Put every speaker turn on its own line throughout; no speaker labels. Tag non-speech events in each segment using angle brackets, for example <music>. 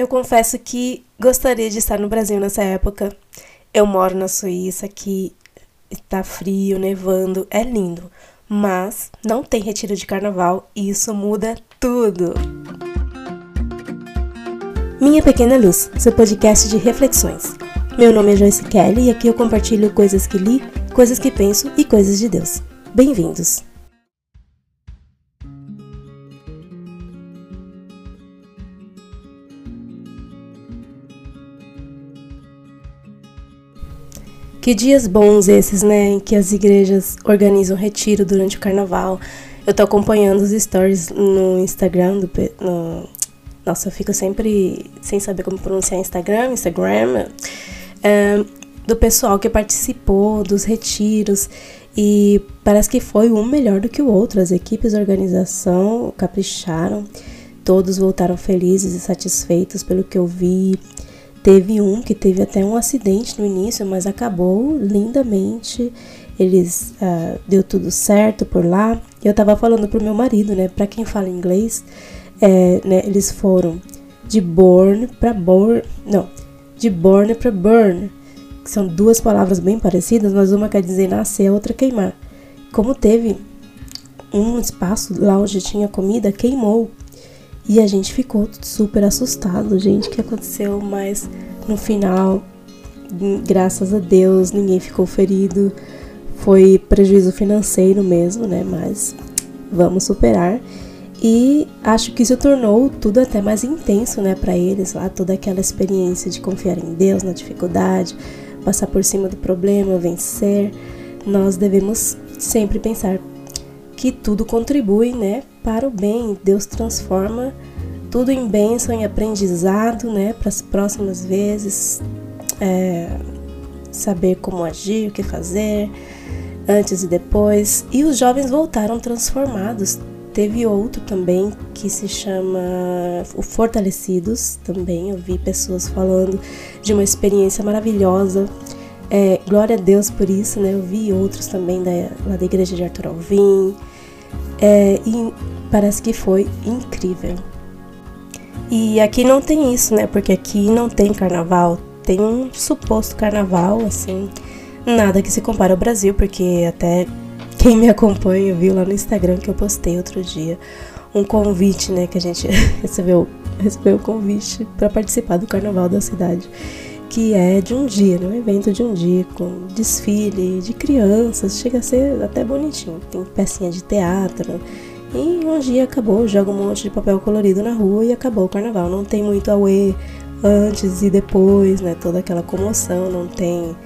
Eu confesso que gostaria de estar no Brasil nessa época. Eu moro na Suíça, que está frio, nevando, é lindo, mas não tem retiro de carnaval e isso muda tudo. Minha Pequena Luz, seu podcast de reflexões. Meu nome é Joyce Kelly e aqui eu compartilho coisas que li, coisas que penso e coisas de Deus. Bem-vindos! Que dias bons esses, né? Em que as igrejas organizam retiro durante o carnaval. Eu tô acompanhando os stories no Instagram do. No, nossa, eu fico sempre sem saber como pronunciar Instagram, Instagram. É, do pessoal que participou dos retiros. E parece que foi um melhor do que o outro. As equipes de organização capricharam. Todos voltaram felizes e satisfeitos pelo que eu vi. Teve um que teve até um acidente no início, mas acabou lindamente. Eles uh, deu tudo certo por lá. Eu tava falando pro meu marido, né? Para quem fala inglês, é, né, eles foram de born para born, não, de born para burn, que são duas palavras bem parecidas, mas uma quer dizer nascer, a outra queimar. Como teve um espaço lá onde tinha comida, queimou. E a gente ficou super assustado, gente, o que aconteceu, mas no final, graças a Deus, ninguém ficou ferido. Foi prejuízo financeiro mesmo, né? Mas vamos superar. E acho que isso tornou tudo até mais intenso, né, para eles lá, toda aquela experiência de confiar em Deus na dificuldade, passar por cima do problema, vencer. Nós devemos sempre pensar que tudo contribui, né, para o bem. Deus transforma tudo em bênção, em aprendizado, né, para as próximas vezes. É, saber como agir, o que fazer, antes e depois. E os jovens voltaram transformados. Teve outro também que se chama o Fortalecidos, também eu vi pessoas falando de uma experiência maravilhosa. É, glória a Deus por isso, né? Eu vi outros também da, lá da igreja de Arthur Alvim, é, e parece que foi incrível. E aqui não tem isso, né? Porque aqui não tem carnaval. Tem um suposto carnaval, assim. Nada que se compare ao Brasil, porque até quem me acompanha viu lá no Instagram que eu postei outro dia um convite, né? Que a gente <laughs> recebeu, recebeu o convite para participar do carnaval da cidade. Que é de um dia, né? Um evento de um dia, com desfile de crianças, chega a ser até bonitinho. Tem pecinha de teatro, e um dia acabou, joga um monte de papel colorido na rua e acabou o carnaval. Não tem muito auê antes e depois, né? Toda aquela comoção, não tem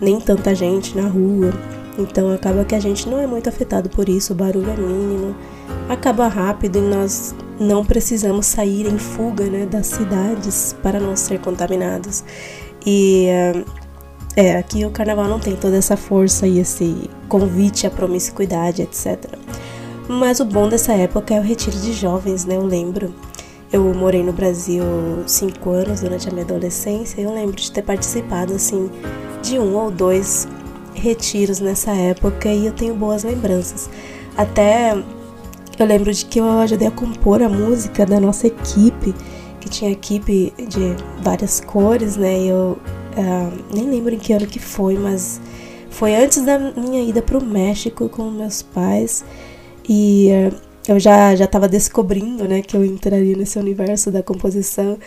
nem tanta gente na rua. Então acaba que a gente não é muito afetado por isso, o barulho é mínimo, acaba rápido e nós não precisamos sair em fuga né, das cidades para não ser contaminados. E é, aqui o carnaval não tem toda essa força e esse convite à promiscuidade, etc. Mas o bom dessa época é o retiro de jovens, né? Eu lembro. Eu morei no Brasil cinco anos durante a minha adolescência e eu lembro de ter participado, assim, de um ou dois retiros nessa época e eu tenho boas lembranças. Até eu lembro de que eu ajudei a compor a música da nossa equipe, que tinha equipe de várias cores, né? Eu uh, nem lembro em que ano que foi, mas foi antes da minha ida para o México com meus pais. E uh, eu já já estava descobrindo, né, que eu entraria nesse universo da composição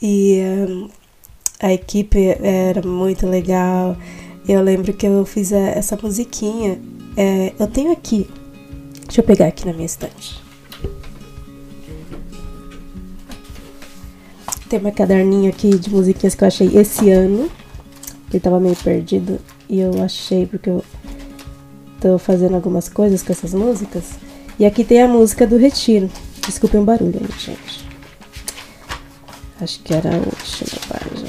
e uh, a equipe era muito legal. Eu lembro que eu fiz a, essa musiquinha. É, eu tenho aqui. Deixa eu pegar aqui na minha estante. Tem uma caderninho aqui de musiquinhas que eu achei esse ano. Ele tava meio perdido. E eu achei porque eu tô fazendo algumas coisas com essas músicas. E aqui tem a música do Retiro. Desculpem o barulho aí, gente. Acho que era a última página.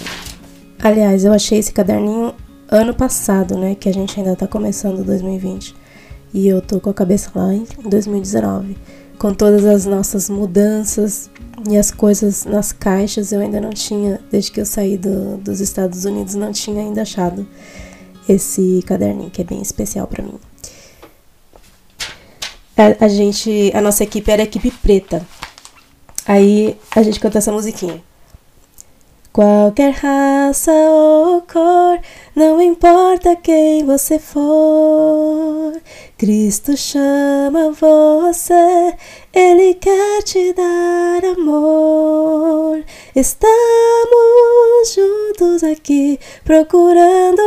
Aliás, eu achei esse caderninho ano passado, né? Que a gente ainda tá começando 2020. E eu tô com a cabeça lá em 2019. Com todas as nossas mudanças e as coisas nas caixas, eu ainda não tinha, desde que eu saí do, dos Estados Unidos, não tinha ainda achado esse caderninho, que é bem especial para mim a, a gente, a nossa equipe era a equipe preta. Aí a gente canta essa musiquinha. Qualquer raça ou cor, não importa quem você for, Cristo chama você, Ele quer te dar amor. Estamos juntos aqui procurando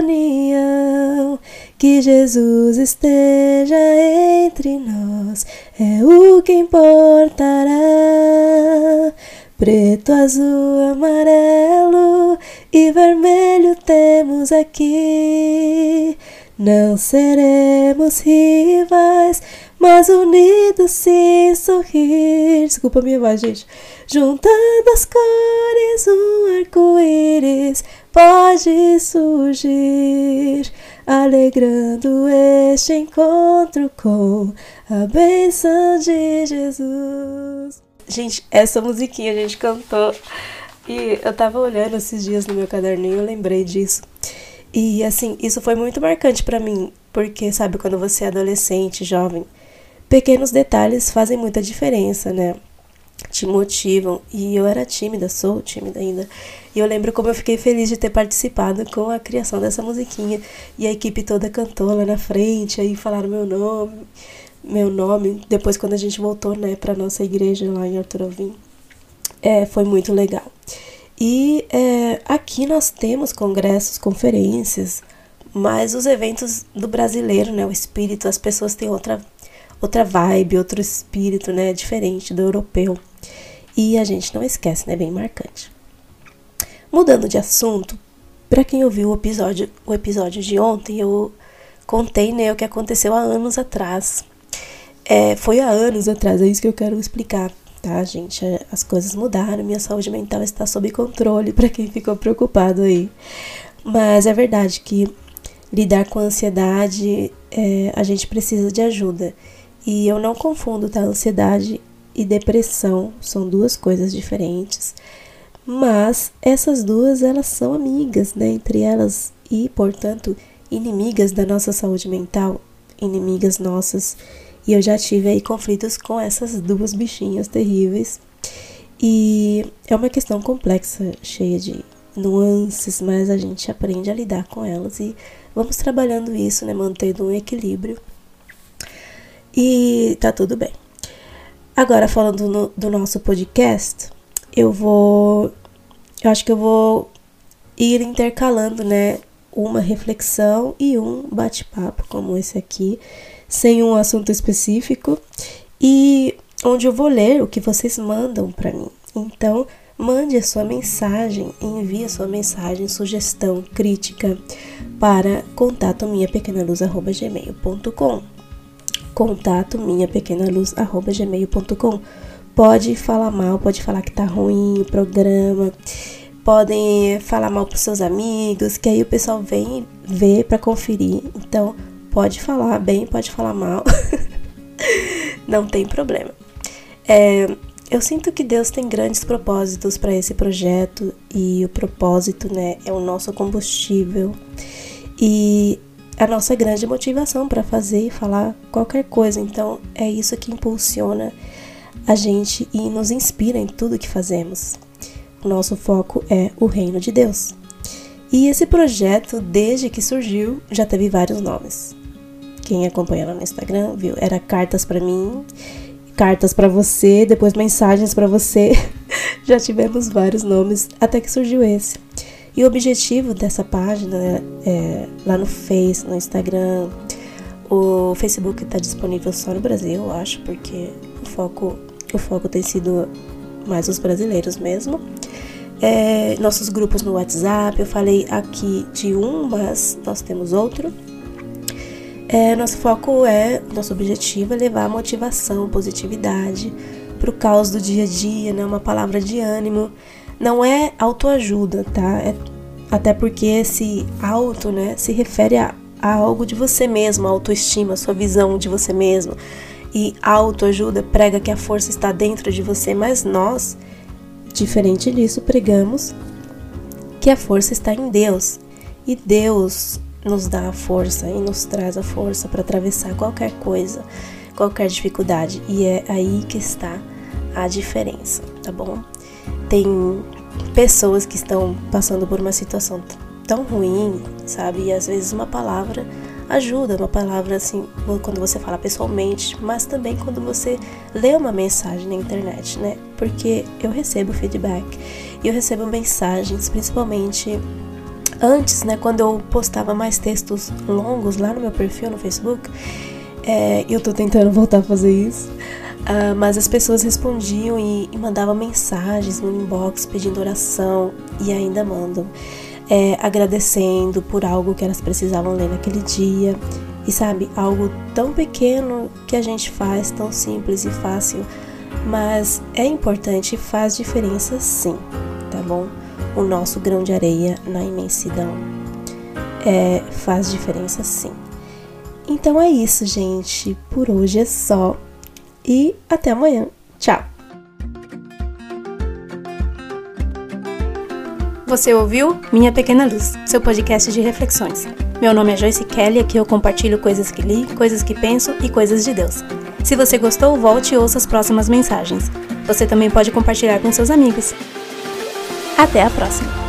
união. Que Jesus esteja entre nós é o que importará. Preto, azul, amarelo e vermelho temos aqui. Não seremos rivais, mas unidos sem sorrir. Desculpa a minha voz, gente. Juntando as cores, um arco-íris pode surgir, alegrando este encontro com a bênção de Jesus. Gente, essa musiquinha a gente cantou e eu tava olhando esses dias no meu caderninho e lembrei disso. E assim, isso foi muito marcante para mim, porque sabe quando você é adolescente, jovem, pequenos detalhes fazem muita diferença, né? Te motivam. E eu era tímida, sou tímida ainda. E eu lembro como eu fiquei feliz de ter participado com a criação dessa musiquinha. E a equipe toda cantou lá na frente, aí falaram meu nome meu nome, depois quando a gente voltou, né, para nossa igreja lá em Arthur Alvim. É, foi muito legal. E é, aqui nós temos congressos, conferências, mas os eventos do brasileiro, né, o espírito, as pessoas têm outra outra vibe, outro espírito, né, diferente do europeu. E a gente não esquece, né, bem marcante. Mudando de assunto, para quem ouviu o episódio, o episódio de ontem, eu contei, né, o que aconteceu há anos atrás é, foi há anos atrás, é isso que eu quero explicar, tá, gente? É, as coisas mudaram, minha saúde mental está sob controle, para quem ficou preocupado aí. Mas é verdade que lidar com a ansiedade, é, a gente precisa de ajuda. E eu não confundo, tá? Ansiedade e depressão são duas coisas diferentes. Mas essas duas, elas são amigas, né? Entre elas e, portanto, inimigas da nossa saúde mental, inimigas nossas e eu já tive aí conflitos com essas duas bichinhas terríveis. E é uma questão complexa, cheia de nuances, mas a gente aprende a lidar com elas e vamos trabalhando isso, né, mantendo um equilíbrio. E tá tudo bem. Agora falando no, do nosso podcast, eu vou eu acho que eu vou ir intercalando, né, uma reflexão e um bate-papo como esse aqui sem um assunto específico e onde eu vou ler o que vocês mandam para mim. Então, mande a sua mensagem, envie a sua mensagem, sugestão, crítica para contato minha pequena gmail.com. Contato minha pequena gmail.com. Pode falar mal, pode falar que tá ruim o programa, podem falar mal pros seus amigos, que aí o pessoal vem ver para conferir. Então, Pode falar bem, pode falar mal. <laughs> Não tem problema. É, eu sinto que Deus tem grandes propósitos para esse projeto e o propósito, né, é o nosso combustível e a nossa grande motivação para fazer e falar qualquer coisa. Então, é isso que impulsiona a gente e nos inspira em tudo que fazemos. O nosso foco é o reino de Deus. E esse projeto, desde que surgiu, já teve vários nomes. Quem acompanha lá no Instagram viu, era cartas para mim, cartas para você, depois mensagens para você. <laughs> Já tivemos vários nomes até que surgiu esse. E o objetivo dessa página é, é lá no Face, no Instagram, o Facebook está disponível só no Brasil, eu acho, porque o foco, o foco tem sido mais os brasileiros mesmo. É, nossos grupos no WhatsApp, eu falei aqui de um, mas nós temos outro. É, nosso foco é, nosso objetivo é levar motivação, positividade para o caos do dia a dia, né? Uma palavra de ânimo. Não é autoajuda, tá? É, até porque esse auto, né, se refere a, a algo de você mesmo, a autoestima, a sua visão de você mesmo. E autoajuda prega que a força está dentro de você, mas nós, diferente disso, pregamos que a força está em Deus. E Deus nos dá a força e nos traz a força para atravessar qualquer coisa, qualquer dificuldade. E é aí que está a diferença, tá bom? Tem pessoas que estão passando por uma situação tão ruim, sabe? E às vezes uma palavra ajuda, uma palavra assim, quando você fala pessoalmente, mas também quando você lê uma mensagem na internet, né? Porque eu recebo feedback e eu recebo mensagens, principalmente antes, né, quando eu postava mais textos longos lá no meu perfil no Facebook, é, eu tô tentando <laughs> voltar a fazer isso. Uh, mas as pessoas respondiam e, e, mandavam mensagens no inbox pedindo oração e ainda mandam, é, agradecendo por algo que elas precisavam ler naquele dia. E sabe, algo tão pequeno que a gente faz, tão simples e fácil, mas é importante e faz diferença sim, tá bom? O nosso grão de areia na imensidão é, faz diferença sim. Então é isso, gente. Por hoje é só e até amanhã. Tchau!
Você ouviu Minha Pequena Luz, seu podcast de reflexões. Meu nome é Joyce Kelly, aqui eu compartilho coisas que li, coisas que penso e coisas de Deus. Se você gostou, volte e ouça as próximas mensagens. Você também pode compartilhar com seus amigos. Até a próxima!